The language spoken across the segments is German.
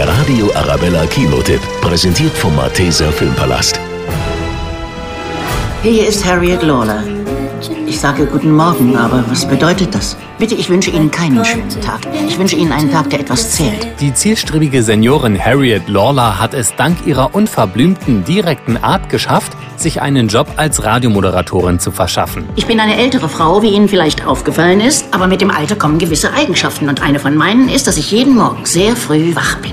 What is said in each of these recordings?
Der Radio Arabella Kinotipp, präsentiert vom Malteser Filmpalast. Hier ist Harriet Lawler. Ich sage guten Morgen, aber was bedeutet das? Bitte, ich wünsche Ihnen keinen schönen Tag. Ich wünsche Ihnen einen Tag, der etwas zählt. Die zielstrebige Seniorin Harriet Lawler hat es dank ihrer unverblümten, direkten Art geschafft, sich einen Job als Radiomoderatorin zu verschaffen. Ich bin eine ältere Frau, wie Ihnen vielleicht aufgefallen ist, aber mit dem Alter kommen gewisse Eigenschaften und eine von meinen ist, dass ich jeden Morgen sehr früh wach bin.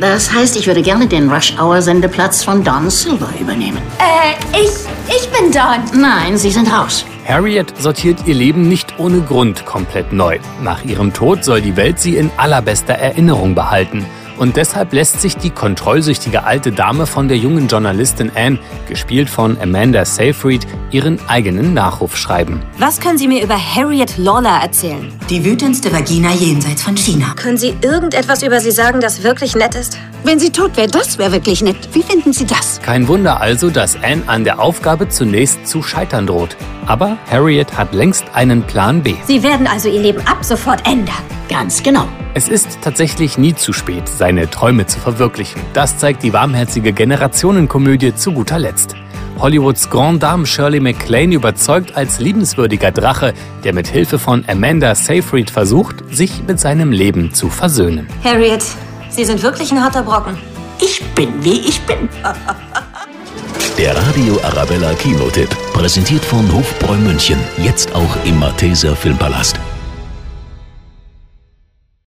Das heißt, ich würde gerne den Rush-Hour-Sendeplatz von Don Silver übernehmen. Äh, ich, ich bin Don. Nein, Sie sind raus. Harriet sortiert ihr Leben nicht ohne Grund komplett neu. Nach ihrem Tod soll die Welt sie in allerbester Erinnerung behalten. Und deshalb lässt sich die kontrollsüchtige alte Dame von der jungen Journalistin Anne, gespielt von Amanda Seyfried, ihren eigenen Nachruf schreiben. Was können Sie mir über Harriet Lawler erzählen? Die wütendste Vagina jenseits von China. Können Sie irgendetwas über sie sagen, das wirklich nett ist? Wenn sie tot wäre, das wäre wirklich nett. Wie finden Sie das? Kein Wunder also, dass Anne an der Aufgabe zunächst zu scheitern droht. Aber Harriet hat längst einen Plan B. Sie werden also Ihr Leben ab sofort ändern. Ganz genau. Es ist tatsächlich nie zu spät, seine Träume zu verwirklichen. Das zeigt die warmherzige Generationenkomödie zu guter Letzt. Hollywoods Grand Dame Shirley MacLaine überzeugt als liebenswürdiger Drache, der mit Hilfe von Amanda Seyfried versucht, sich mit seinem Leben zu versöhnen. Harriet, Sie sind wirklich ein harter Brocken. Ich bin, wie ich bin. Der Radio Arabella Kinotipp, präsentiert von Hofbräu München, jetzt auch im Malteser Filmpalast.